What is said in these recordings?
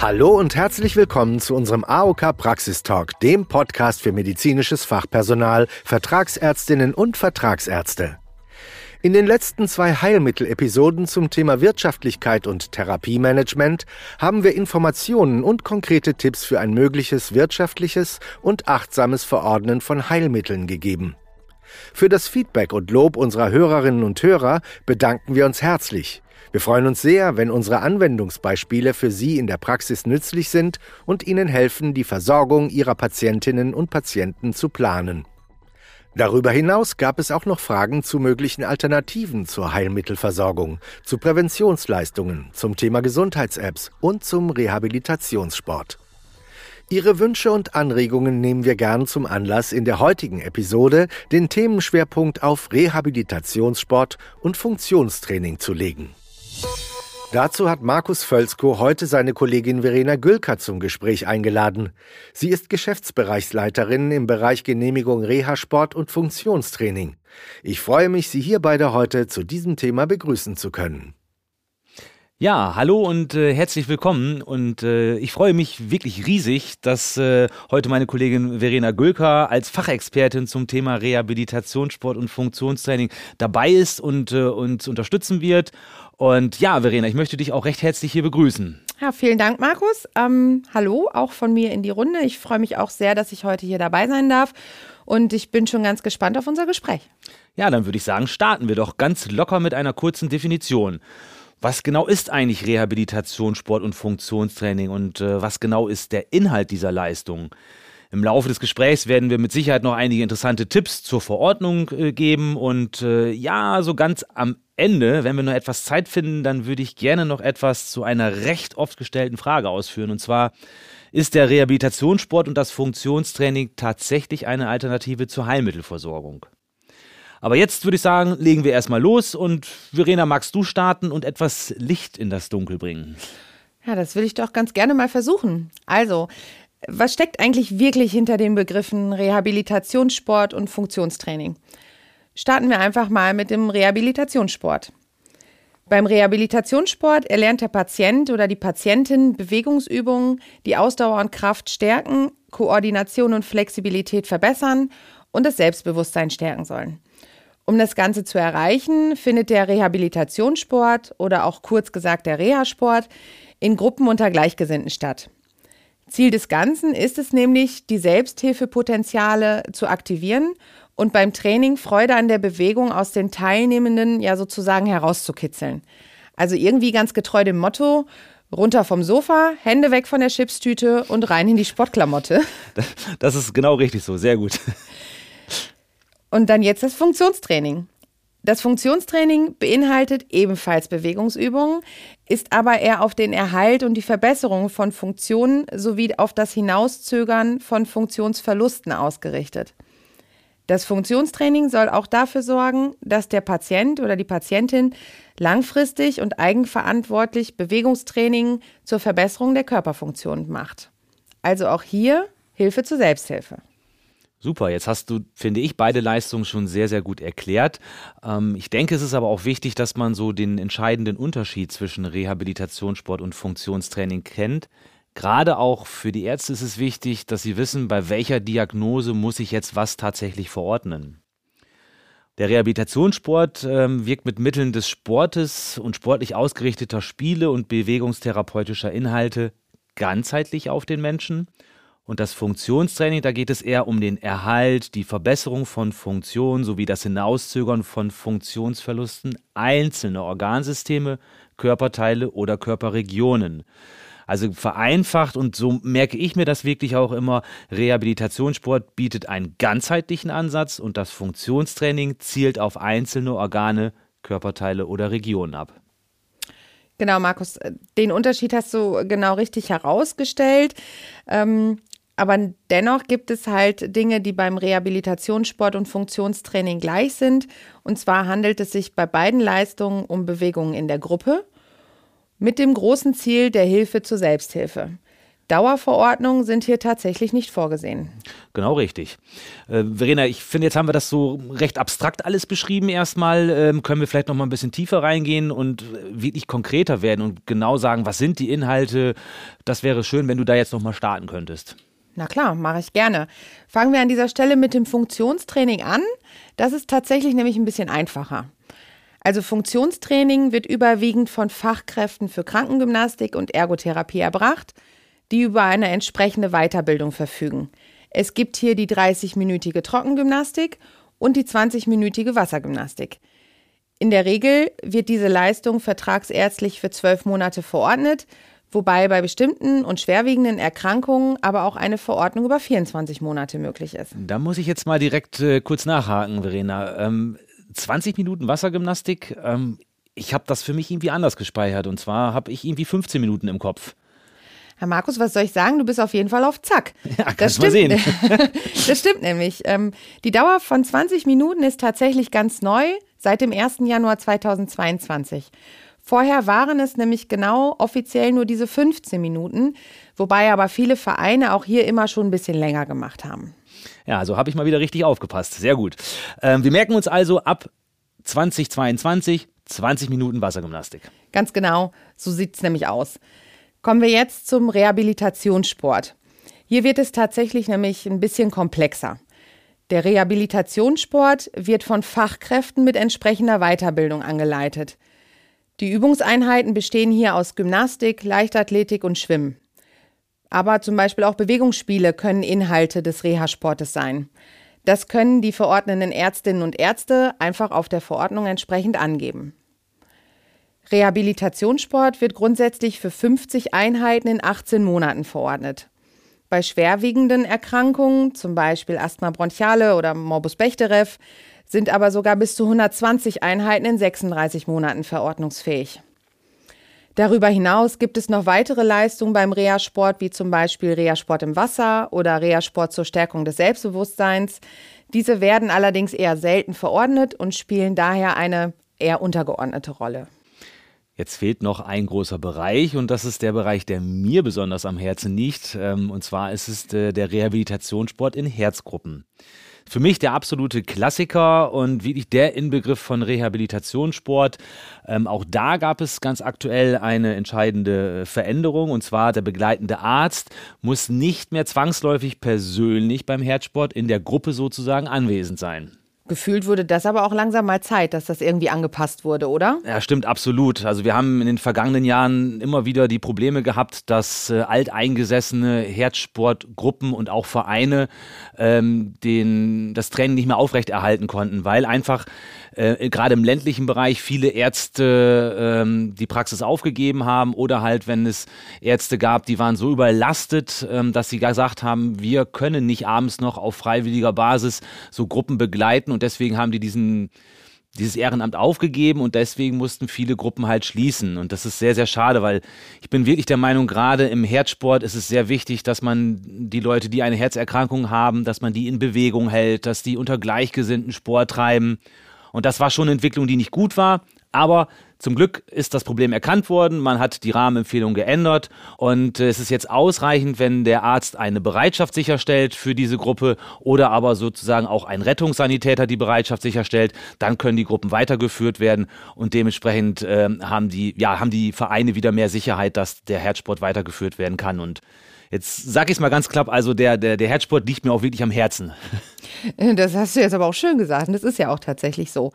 Hallo und herzlich willkommen zu unserem AOK Praxistalk, dem Podcast für medizinisches Fachpersonal, Vertragsärztinnen und Vertragsärzte. In den letzten zwei Heilmittelepisoden zum Thema Wirtschaftlichkeit und Therapiemanagement haben wir Informationen und konkrete Tipps für ein mögliches wirtschaftliches und achtsames Verordnen von Heilmitteln gegeben. Für das Feedback und Lob unserer Hörerinnen und Hörer bedanken wir uns herzlich. Wir freuen uns sehr, wenn unsere Anwendungsbeispiele für Sie in der Praxis nützlich sind und Ihnen helfen, die Versorgung Ihrer Patientinnen und Patienten zu planen. Darüber hinaus gab es auch noch Fragen zu möglichen Alternativen zur Heilmittelversorgung, zu Präventionsleistungen, zum Thema Gesundheits-Apps und zum Rehabilitationssport. Ihre Wünsche und Anregungen nehmen wir gern zum Anlass, in der heutigen Episode den Themenschwerpunkt auf Rehabilitationssport und Funktionstraining zu legen. Dazu hat Markus Völzko heute seine Kollegin Verena Gülker zum Gespräch eingeladen. Sie ist Geschäftsbereichsleiterin im Bereich Genehmigung Reha-Sport und Funktionstraining. Ich freue mich, Sie hier beide heute zu diesem Thema begrüßen zu können. Ja, hallo und äh, herzlich willkommen. Und äh, ich freue mich wirklich riesig, dass äh, heute meine Kollegin Verena Gülker als Fachexpertin zum Thema Rehabilitationssport und Funktionstraining dabei ist und äh, uns unterstützen wird. Und ja, Verena, ich möchte dich auch recht herzlich hier begrüßen. Ja, vielen Dank, Markus. Ähm, hallo, auch von mir in die Runde. Ich freue mich auch sehr, dass ich heute hier dabei sein darf. Und ich bin schon ganz gespannt auf unser Gespräch. Ja, dann würde ich sagen, starten wir doch ganz locker mit einer kurzen Definition. Was genau ist eigentlich Rehabilitation, Sport und Funktionstraining und äh, was genau ist der Inhalt dieser Leistung? Im Laufe des Gesprächs werden wir mit Sicherheit noch einige interessante Tipps zur Verordnung äh, geben und äh, ja, so ganz am Ende, wenn wir noch etwas Zeit finden, dann würde ich gerne noch etwas zu einer recht oft gestellten Frage ausführen. Und zwar, ist der Rehabilitationssport und das Funktionstraining tatsächlich eine Alternative zur Heilmittelversorgung? Aber jetzt würde ich sagen, legen wir erstmal los und Verena, magst du starten und etwas Licht in das Dunkel bringen? Ja, das will ich doch ganz gerne mal versuchen. Also, was steckt eigentlich wirklich hinter den Begriffen Rehabilitationssport und Funktionstraining? Starten wir einfach mal mit dem Rehabilitationssport. Beim Rehabilitationssport erlernt der Patient oder die Patientin Bewegungsübungen, die Ausdauer und Kraft stärken, Koordination und Flexibilität verbessern und das Selbstbewusstsein stärken sollen. Um das Ganze zu erreichen, findet der Rehabilitationssport oder auch kurz gesagt der Reha-Sport in Gruppen unter Gleichgesinnten statt. Ziel des Ganzen ist es nämlich, die Selbsthilfepotenziale zu aktivieren und beim Training Freude an der Bewegung aus den Teilnehmenden ja sozusagen herauszukitzeln. Also irgendwie ganz getreu dem Motto, runter vom Sofa, Hände weg von der Chipstüte und rein in die Sportklamotte. Das ist genau richtig so, sehr gut. Und dann jetzt das Funktionstraining. Das Funktionstraining beinhaltet ebenfalls Bewegungsübungen, ist aber eher auf den Erhalt und die Verbesserung von Funktionen sowie auf das Hinauszögern von Funktionsverlusten ausgerichtet. Das Funktionstraining soll auch dafür sorgen, dass der Patient oder die Patientin langfristig und eigenverantwortlich Bewegungstraining zur Verbesserung der Körperfunktion macht. Also auch hier Hilfe zur Selbsthilfe. Super, jetzt hast du, finde ich, beide Leistungen schon sehr, sehr gut erklärt. Ähm, ich denke, es ist aber auch wichtig, dass man so den entscheidenden Unterschied zwischen Rehabilitationssport und Funktionstraining kennt. Gerade auch für die Ärzte ist es wichtig, dass sie wissen, bei welcher Diagnose muss ich jetzt was tatsächlich verordnen. Der Rehabilitationssport ähm, wirkt mit Mitteln des Sportes und sportlich ausgerichteter Spiele und bewegungstherapeutischer Inhalte ganzheitlich auf den Menschen. Und das Funktionstraining, da geht es eher um den Erhalt, die Verbesserung von Funktionen sowie das Hinauszögern von Funktionsverlusten einzelner Organsysteme, Körperteile oder Körperregionen. Also vereinfacht und so merke ich mir das wirklich auch immer. Rehabilitationssport bietet einen ganzheitlichen Ansatz und das Funktionstraining zielt auf einzelne Organe, Körperteile oder Regionen ab. Genau, Markus, den Unterschied hast du genau richtig herausgestellt. Ähm, aber dennoch gibt es halt Dinge, die beim Rehabilitationssport und Funktionstraining gleich sind. Und zwar handelt es sich bei beiden Leistungen um Bewegungen in der Gruppe mit dem großen Ziel der Hilfe zur Selbsthilfe. Dauerverordnungen sind hier tatsächlich nicht vorgesehen. Genau richtig. Äh, Verena, ich finde, jetzt haben wir das so recht abstrakt alles beschrieben erstmal. Ähm, können wir vielleicht noch mal ein bisschen tiefer reingehen und wirklich konkreter werden und genau sagen, was sind die Inhalte? Das wäre schön, wenn du da jetzt noch mal starten könntest. Na klar, mache ich gerne. Fangen wir an dieser Stelle mit dem Funktionstraining an. Das ist tatsächlich nämlich ein bisschen einfacher. Also Funktionstraining wird überwiegend von Fachkräften für Krankengymnastik und Ergotherapie erbracht die über eine entsprechende Weiterbildung verfügen. Es gibt hier die 30-minütige Trockengymnastik und die 20-minütige Wassergymnastik. In der Regel wird diese Leistung vertragsärztlich für zwölf Monate verordnet, wobei bei bestimmten und schwerwiegenden Erkrankungen aber auch eine Verordnung über 24 Monate möglich ist. Da muss ich jetzt mal direkt äh, kurz nachhaken, Verena. Ähm, 20 Minuten Wassergymnastik, ähm, ich habe das für mich irgendwie anders gespeichert. Und zwar habe ich irgendwie 15 Minuten im Kopf. Herr Markus, was soll ich sagen? Du bist auf jeden Fall auf Zack. Ja, das stimmt. Mal sehen. das stimmt nämlich. Ähm, die Dauer von 20 Minuten ist tatsächlich ganz neu seit dem 1. Januar 2022. Vorher waren es nämlich genau offiziell nur diese 15 Minuten, wobei aber viele Vereine auch hier immer schon ein bisschen länger gemacht haben. Ja, also habe ich mal wieder richtig aufgepasst. Sehr gut. Ähm, wir merken uns also ab 2022 20 Minuten Wassergymnastik. Ganz genau, so sieht es nämlich aus. Kommen wir jetzt zum Rehabilitationssport. Hier wird es tatsächlich nämlich ein bisschen komplexer. Der Rehabilitationssport wird von Fachkräften mit entsprechender Weiterbildung angeleitet. Die Übungseinheiten bestehen hier aus Gymnastik, Leichtathletik und Schwimmen. Aber zum Beispiel auch Bewegungsspiele können Inhalte des Reha-Sportes sein. Das können die verordnenden Ärztinnen und Ärzte einfach auf der Verordnung entsprechend angeben. Rehabilitationssport wird grundsätzlich für 50 Einheiten in 18 Monaten verordnet. Bei schwerwiegenden Erkrankungen, zum Beispiel Asthma bronchiale oder Morbus Bechterew, sind aber sogar bis zu 120 Einheiten in 36 Monaten verordnungsfähig. Darüber hinaus gibt es noch weitere Leistungen beim Reha-Sport, wie zum Beispiel Reha-Sport im Wasser oder Reha-Sport zur Stärkung des Selbstbewusstseins. Diese werden allerdings eher selten verordnet und spielen daher eine eher untergeordnete Rolle. Jetzt fehlt noch ein großer Bereich und das ist der Bereich, der mir besonders am Herzen liegt. Ähm, und zwar ist es äh, der Rehabilitationssport in Herzgruppen. Für mich der absolute Klassiker und wirklich der Inbegriff von Rehabilitationssport. Ähm, auch da gab es ganz aktuell eine entscheidende Veränderung und zwar der begleitende Arzt muss nicht mehr zwangsläufig persönlich beim Herzsport in der Gruppe sozusagen anwesend sein. Gefühlt wurde das aber auch langsam mal Zeit, dass das irgendwie angepasst wurde, oder? Ja, stimmt, absolut. Also wir haben in den vergangenen Jahren immer wieder die Probleme gehabt, dass äh, alteingesessene Herzsportgruppen und auch Vereine ähm, den, das Training nicht mehr aufrechterhalten konnten, weil einfach äh, gerade im ländlichen Bereich viele Ärzte ähm, die Praxis aufgegeben haben oder halt, wenn es Ärzte gab, die waren so überlastet, ähm, dass sie gesagt haben, wir können nicht abends noch auf freiwilliger Basis so Gruppen begleiten und deswegen haben die diesen dieses Ehrenamt aufgegeben und deswegen mussten viele Gruppen halt schließen. Und das ist sehr, sehr schade, weil ich bin wirklich der Meinung, gerade im Herzsport ist es sehr wichtig, dass man die Leute, die eine Herzerkrankung haben, dass man die in Bewegung hält, dass die unter Gleichgesinnten Sport treiben. Und das war schon eine Entwicklung, die nicht gut war. Aber zum Glück ist das Problem erkannt worden. Man hat die Rahmenempfehlung geändert. Und es ist jetzt ausreichend, wenn der Arzt eine Bereitschaft sicherstellt für diese Gruppe oder aber sozusagen auch ein Rettungssanitäter die Bereitschaft sicherstellt. Dann können die Gruppen weitergeführt werden. Und dementsprechend äh, haben, die, ja, haben die Vereine wieder mehr Sicherheit, dass der Herzsport weitergeführt werden kann. Und Jetzt sage ich es mal ganz klapp, also der, der, der Herzsport liegt mir auch wirklich am Herzen. Das hast du jetzt aber auch schön gesagt und das ist ja auch tatsächlich so.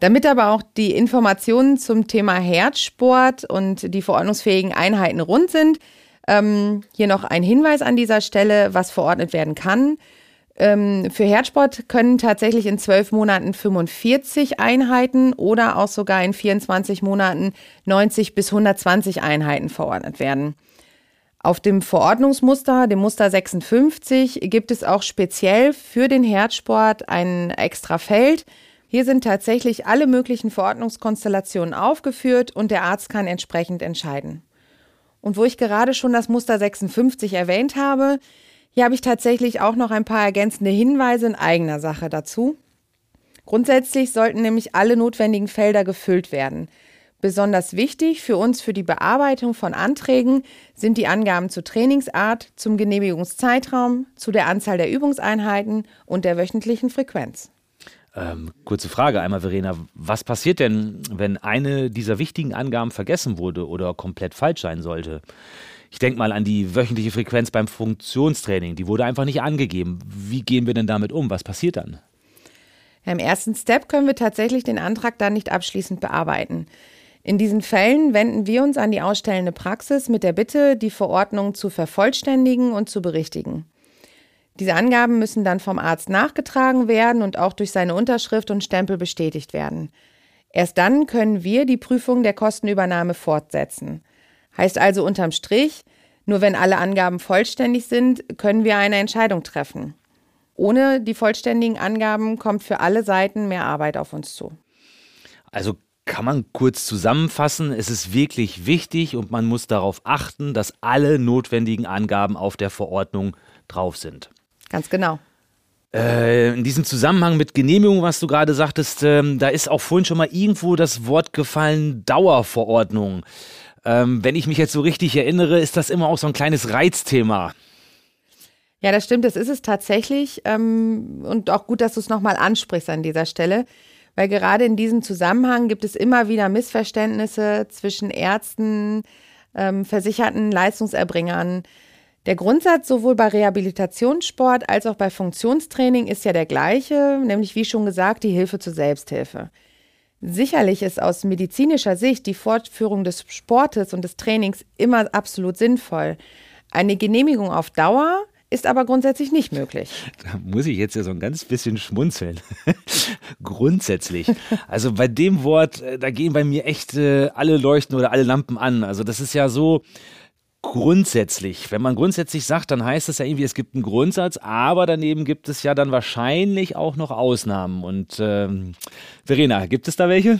Damit aber auch die Informationen zum Thema Herzsport und die verordnungsfähigen Einheiten rund sind, ähm, hier noch ein Hinweis an dieser Stelle, was verordnet werden kann. Ähm, für Herzsport können tatsächlich in zwölf Monaten 45 Einheiten oder auch sogar in 24 Monaten 90 bis 120 Einheiten verordnet werden. Auf dem Verordnungsmuster, dem Muster 56, gibt es auch speziell für den Herzsport ein extra Feld. Hier sind tatsächlich alle möglichen Verordnungskonstellationen aufgeführt und der Arzt kann entsprechend entscheiden. Und wo ich gerade schon das Muster 56 erwähnt habe, hier habe ich tatsächlich auch noch ein paar ergänzende Hinweise in eigener Sache dazu. Grundsätzlich sollten nämlich alle notwendigen Felder gefüllt werden. Besonders wichtig für uns für die Bearbeitung von Anträgen sind die Angaben zur Trainingsart, zum Genehmigungszeitraum, zu der Anzahl der Übungseinheiten und der wöchentlichen Frequenz. Ähm, kurze Frage einmal, Verena. Was passiert denn, wenn eine dieser wichtigen Angaben vergessen wurde oder komplett falsch sein sollte? Ich denke mal an die wöchentliche Frequenz beim Funktionstraining. Die wurde einfach nicht angegeben. Wie gehen wir denn damit um? Was passiert dann? Im ersten Step können wir tatsächlich den Antrag dann nicht abschließend bearbeiten. In diesen Fällen wenden wir uns an die ausstellende Praxis mit der Bitte, die Verordnung zu vervollständigen und zu berichtigen. Diese Angaben müssen dann vom Arzt nachgetragen werden und auch durch seine Unterschrift und Stempel bestätigt werden. Erst dann können wir die Prüfung der Kostenübernahme fortsetzen. Heißt also unterm Strich, nur wenn alle Angaben vollständig sind, können wir eine Entscheidung treffen. Ohne die vollständigen Angaben kommt für alle Seiten mehr Arbeit auf uns zu. Also kann man kurz zusammenfassen, es ist wirklich wichtig und man muss darauf achten, dass alle notwendigen Angaben auf der Verordnung drauf sind. Ganz genau. Äh, in diesem Zusammenhang mit Genehmigung, was du gerade sagtest, ähm, da ist auch vorhin schon mal irgendwo das Wort gefallen, Dauerverordnung. Ähm, wenn ich mich jetzt so richtig erinnere, ist das immer auch so ein kleines Reizthema. Ja, das stimmt, das ist es tatsächlich. Ähm, und auch gut, dass du es nochmal ansprichst an dieser Stelle weil gerade in diesem Zusammenhang gibt es immer wieder Missverständnisse zwischen Ärzten, ähm, versicherten Leistungserbringern. Der Grundsatz sowohl bei Rehabilitationssport als auch bei Funktionstraining ist ja der gleiche, nämlich wie schon gesagt, die Hilfe zur Selbsthilfe. Sicherlich ist aus medizinischer Sicht die Fortführung des Sportes und des Trainings immer absolut sinnvoll. Eine Genehmigung auf Dauer ist aber grundsätzlich nicht möglich. Da muss ich jetzt ja so ein ganz bisschen schmunzeln. grundsätzlich. Also bei dem Wort, äh, da gehen bei mir echt äh, alle Leuchten oder alle Lampen an. Also das ist ja so grundsätzlich. Wenn man grundsätzlich sagt, dann heißt es ja irgendwie, es gibt einen Grundsatz, aber daneben gibt es ja dann wahrscheinlich auch noch Ausnahmen. Und ähm, Verena, gibt es da welche?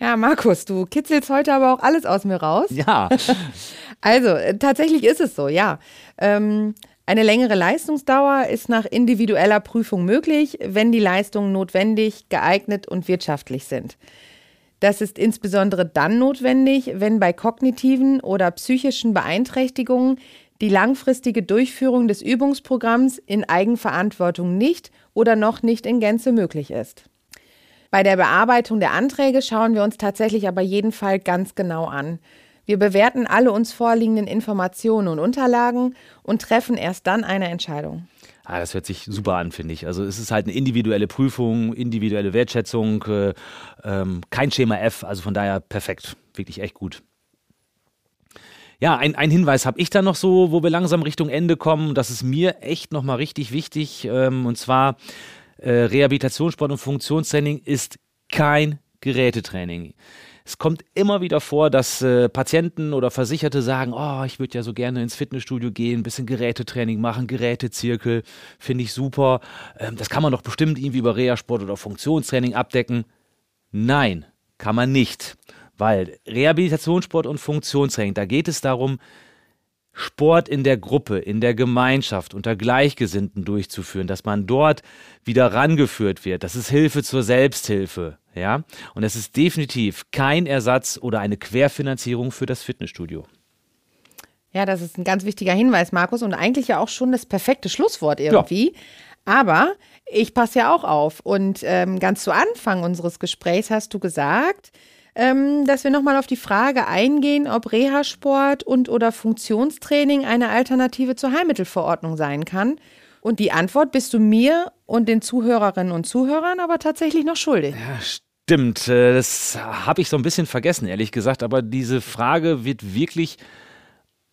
Ja, Markus, du kitzelst heute aber auch alles aus mir raus. Ja. also, äh, tatsächlich ist es so, ja. Ähm, eine längere Leistungsdauer ist nach individueller Prüfung möglich, wenn die Leistungen notwendig, geeignet und wirtschaftlich sind. Das ist insbesondere dann notwendig, wenn bei kognitiven oder psychischen Beeinträchtigungen die langfristige Durchführung des Übungsprogramms in Eigenverantwortung nicht oder noch nicht in Gänze möglich ist. Bei der Bearbeitung der Anträge schauen wir uns tatsächlich aber jeden Fall ganz genau an. Wir bewerten alle uns vorliegenden Informationen und Unterlagen und treffen erst dann eine Entscheidung. Ah, das hört sich super an, finde ich. Also es ist halt eine individuelle Prüfung, individuelle Wertschätzung, äh, ähm, kein Schema F, also von daher perfekt, wirklich echt gut. Ja, ein, ein Hinweis habe ich da noch so, wo wir langsam Richtung Ende kommen. Das ist mir echt nochmal richtig wichtig. Ähm, und zwar äh, Rehabilitationssport und Funktionstraining ist kein Gerätetraining. Es kommt immer wieder vor, dass äh, Patienten oder Versicherte sagen, oh, ich würde ja so gerne ins Fitnessstudio gehen, ein bisschen Gerätetraining machen, Gerätezirkel, finde ich super. Ähm, das kann man doch bestimmt irgendwie über Reha-Sport oder Funktionstraining abdecken. Nein, kann man nicht. Weil Rehabilitationssport und Funktionstraining, da geht es darum, Sport in der Gruppe, in der Gemeinschaft, unter Gleichgesinnten durchzuführen, dass man dort wieder rangeführt wird. Das ist Hilfe zur Selbsthilfe. Ja, und es ist definitiv kein Ersatz oder eine Querfinanzierung für das Fitnessstudio. Ja, das ist ein ganz wichtiger Hinweis, Markus, und eigentlich ja auch schon das perfekte Schlusswort irgendwie. Ja. Aber ich passe ja auch auf. Und ähm, ganz zu Anfang unseres Gesprächs hast du gesagt, ähm, dass wir nochmal auf die Frage eingehen, ob Reha-Sport und oder Funktionstraining eine Alternative zur Heilmittelverordnung sein kann. Und die Antwort bist du mir und den Zuhörerinnen und Zuhörern aber tatsächlich noch schuldig. Ja, stimmt. Äh, das habe ich so ein bisschen vergessen, ehrlich gesagt. Aber diese Frage wird wirklich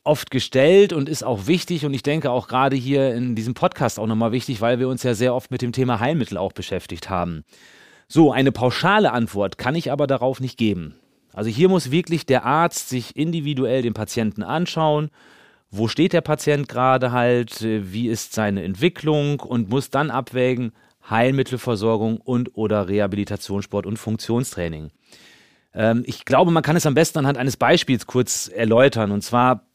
oft gestellt und ist auch wichtig und ich denke auch gerade hier in diesem Podcast auch nochmal wichtig, weil wir uns ja sehr oft mit dem Thema Heilmittel auch beschäftigt haben. So, eine pauschale Antwort kann ich aber darauf nicht geben. Also hier muss wirklich der Arzt sich individuell den Patienten anschauen, wo steht der Patient gerade halt, wie ist seine Entwicklung und muss dann abwägen, Heilmittelversorgung und oder Rehabilitationssport und Funktionstraining. Ähm, ich glaube, man kann es am besten anhand eines Beispiels kurz erläutern. Und zwar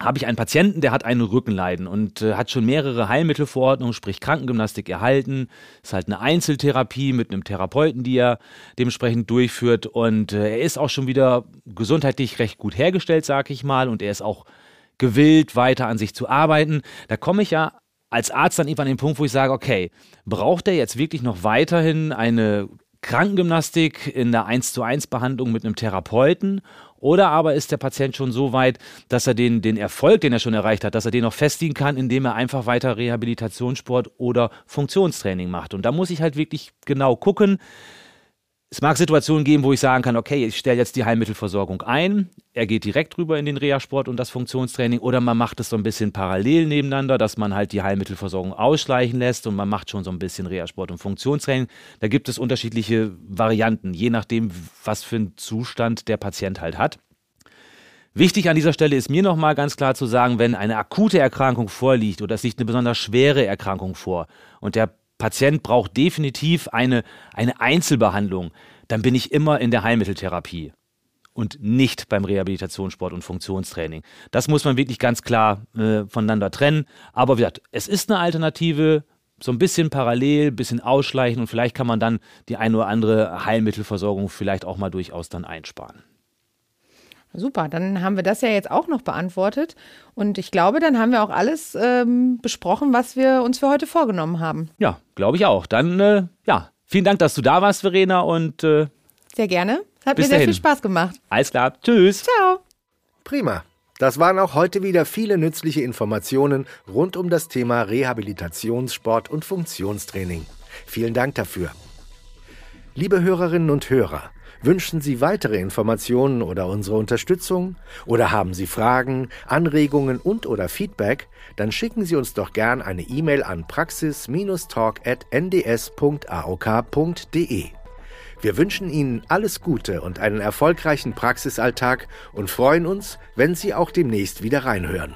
habe ich einen Patienten, der hat einen Rückenleiden und äh, hat schon mehrere Heilmittelverordnungen, sprich Krankengymnastik erhalten. Ist halt eine Einzeltherapie mit einem Therapeuten, die er dementsprechend durchführt. Und äh, er ist auch schon wieder gesundheitlich recht gut hergestellt, sag ich mal. Und er ist auch gewillt, weiter an sich zu arbeiten. Da komme ich ja als Arzt dann irgendwann an den Punkt, wo ich sage, okay, braucht er jetzt wirklich noch weiterhin eine Krankengymnastik in der 1 zu 1 Behandlung mit einem Therapeuten oder aber ist der Patient schon so weit, dass er den, den Erfolg, den er schon erreicht hat, dass er den noch festigen kann, indem er einfach weiter Rehabilitationssport oder Funktionstraining macht. Und da muss ich halt wirklich genau gucken, es mag Situationen geben, wo ich sagen kann, okay, ich stelle jetzt die Heilmittelversorgung ein, er geht direkt rüber in den Reha-Sport und das Funktionstraining oder man macht es so ein bisschen parallel nebeneinander, dass man halt die Heilmittelversorgung ausschleichen lässt und man macht schon so ein bisschen Reha-Sport und Funktionstraining. Da gibt es unterschiedliche Varianten, je nachdem, was für einen Zustand der Patient halt hat. Wichtig an dieser Stelle ist mir nochmal ganz klar zu sagen, wenn eine akute Erkrankung vorliegt oder es liegt eine besonders schwere Erkrankung vor und der Patient braucht definitiv eine, eine Einzelbehandlung, dann bin ich immer in der Heilmitteltherapie und nicht beim Rehabilitationssport und Funktionstraining. Das muss man wirklich ganz klar äh, voneinander trennen. Aber wie gesagt, es ist eine Alternative, so ein bisschen parallel, ein bisschen ausschleichen und vielleicht kann man dann die ein oder andere Heilmittelversorgung vielleicht auch mal durchaus dann einsparen. Super, dann haben wir das ja jetzt auch noch beantwortet. Und ich glaube, dann haben wir auch alles ähm, besprochen, was wir uns für heute vorgenommen haben. Ja, glaube ich auch. Dann, äh, ja, vielen Dank, dass du da warst, Verena. Und äh, sehr gerne. Hat mir sehr dahin. viel Spaß gemacht. Alles klar. Tschüss. Ciao. Prima. Das waren auch heute wieder viele nützliche Informationen rund um das Thema Rehabilitationssport und Funktionstraining. Vielen Dank dafür. Liebe Hörerinnen und Hörer, Wünschen Sie weitere Informationen oder unsere Unterstützung? Oder haben Sie Fragen, Anregungen und oder Feedback? Dann schicken Sie uns doch gern eine E-Mail an praxis-talk.nds.aok.de. Wir wünschen Ihnen alles Gute und einen erfolgreichen Praxisalltag und freuen uns, wenn Sie auch demnächst wieder reinhören.